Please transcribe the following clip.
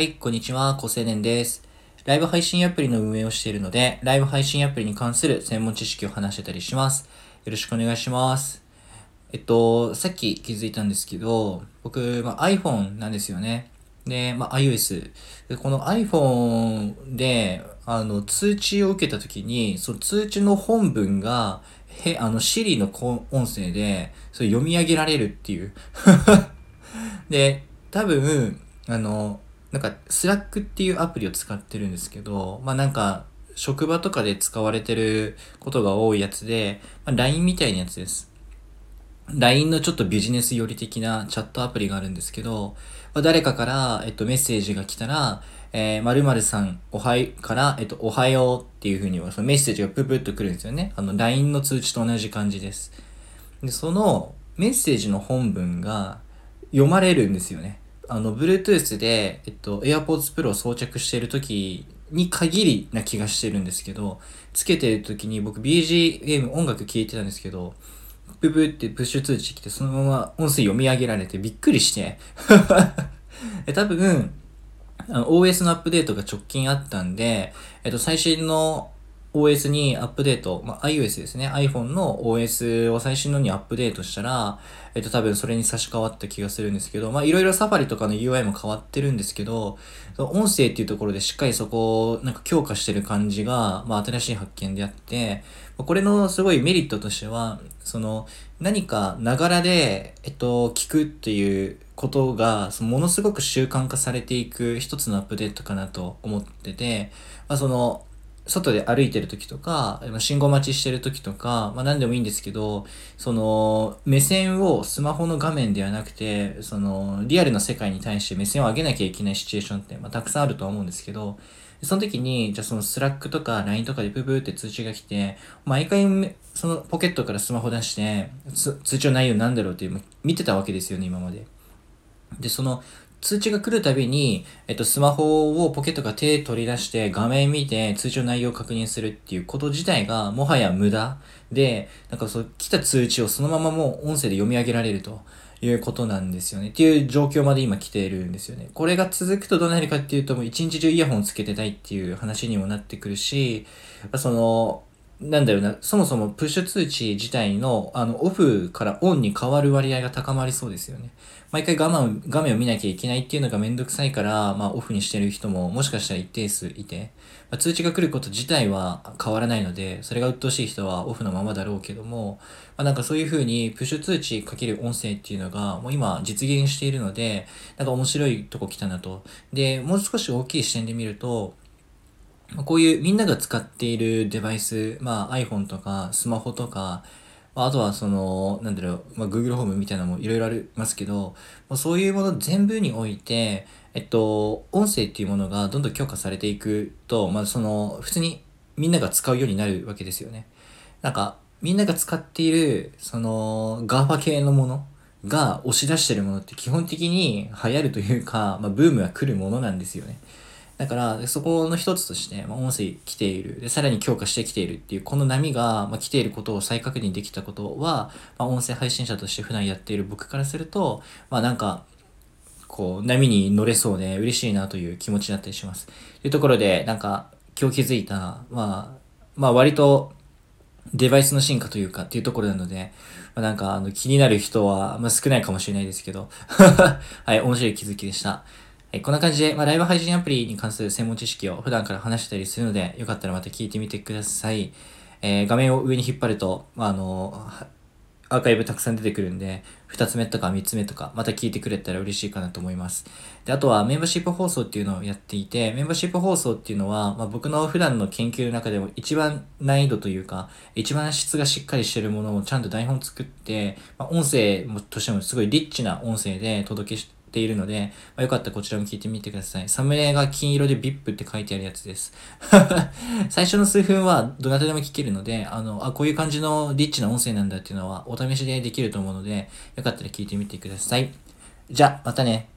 はい、こんにちは、高青年です。ライブ配信アプリの運営をしているので、ライブ配信アプリに関する専門知識を話してたりします。よろしくお願いします。えっと、さっき気づいたんですけど、僕、ま、iPhone なんですよね。で、ま、iOS。この iPhone で、あの、通知を受けたときに、その通知の本文が、へ、あの、Siri の音声で、それ読み上げられるっていう。で、多分、あの、なんか、 Slack っていうアプリを使ってるんですけど、まあなんか、職場とかで使われてることが多いやつで、まあ、LINE みたいなやつです。LINE のちょっとビジネス寄り的なチャットアプリがあるんですけど、まあ、誰かから、えっと、メッセージが来たら、えー、〇〇さん、おはようから、えっと、おはようっていう風に、そのメッセージがププッと来るんですよね。あの、LINE の通知と同じ感じです。で、そのメッセージの本文が読まれるんですよね。あの、Bluetooth で、えっと、AirPods Pro を装着している時に限りな気がしてるんですけど、つけてる時に僕 BGM 音楽聴いてたんですけど、ブブってプッシュ通知来て、そのまま音声読み上げられてびっくりして。え多分、OS のアップデートが直近あったんで、えっと、最新の OS にアップデート、まあ、iOS ですね。iPhone の OS を最新のにアップデートしたら、えっと、多分それに差し替わった気がするんですけど、まあ、いろいろサファリとかの UI も変わってるんですけど、音声っていうところでしっかりそこをなんか強化してる感じが、まあ、新しい発見であって、これのすごいメリットとしては、その、何かながらで、えっと、聞くっていうことが、そのものすごく習慣化されていく一つのアップデートかなと思ってて、まあ、その、外で歩いてる時とか、信号待ちしてる時とか、まあ何でもいいんですけど、その、目線をスマホの画面ではなくて、その、リアルな世界に対して目線を上げなきゃいけないシチュエーションって、まあたくさんあるとは思うんですけど、その時に、じゃあその Slack とか LINE とかでブブーって通知が来て、毎回そのポケットからスマホ出して、通知の内容なんだろうっていう見てたわけですよね、今まで。で、その、通知が来るたびに、えっと、スマホをポケットから手取り出して画面見て通知の内容を確認するっていうこと自体がもはや無駄で、なんかそう、来た通知をそのままもう音声で読み上げられるということなんですよね。っていう状況まで今来ているんですよね。これが続くとどうなるかっていうともう一日中イヤホンつけてたいっていう話にもなってくるし、その、なんだろうな、そもそもプッシュ通知自体の、あの、オフからオンに変わる割合が高まりそうですよね。毎回画面画面を見なきゃいけないっていうのがめんどくさいから、まあ、オフにしてる人ももしかしたら一定数いて、まあ、通知が来ること自体は変わらないので、それが鬱陶しい人はオフのままだろうけども、まあ、なんかそういう風にプッシュ通知かける音声っていうのが、もう今実現しているので、なんか面白いとこ来たなと。で、もう少し大きい視点で見ると、こういうみんなが使っているデバイス、まあ iPhone とかスマホとか、あとはその、なんだろう、まあ、Google ホームみたいなのもいろいろありますけど、そういうもの全部において、えっと、音声っていうものがどんどん強化されていくと、まあその、普通にみんなが使うようになるわけですよね。なんか、みんなが使っている、その、GAFA 系のものが押し出してるものって基本的に流行るというか、まあブームが来るものなんですよね。だから、そこの一つとして、まあ、音声来ている。で、さらに強化してきているっていう、この波が、まあ、来ていることを再確認できたことは、まあ、音声配信者として普段やっている僕からすると、まあ、なんか、こう、波に乗れそうで嬉しいなという気持ちだったりします。というところで、なんか、今日気づいた、まあ、まあ、割と、デバイスの進化というかっていうところなので、まあ、なんか、あの、気になる人は、まあ、少ないかもしれないですけど、はい、面白い気づきでした。はい、こんな感じで、まあ、ライブ配信アプリに関する専門知識を普段から話したりするので、よかったらまた聞いてみてください。えー、画面を上に引っ張ると、まあ、あの、アーカイブたくさん出てくるんで、二つ目とか三つ目とか、また聞いてくれたら嬉しいかなと思います。で、あとはメンバーシップ放送っていうのをやっていて、メンバーシップ放送っていうのは、まあ、僕の普段の研究の中でも一番難易度というか、一番質がしっかりしてるものをちゃんと台本作って、まあ、音声としてもすごいリッチな音声で届けし、ているので、まあ、よかったらこちらも聞いてみてください。サムネが金色で VIP って書いてあるやつです。最初の数分はどなたでも聞けるので、あの、あ、こういう感じのリッチな音声なんだっていうのはお試しでできると思うので、よかったら聞いてみてください。じゃあ、またね。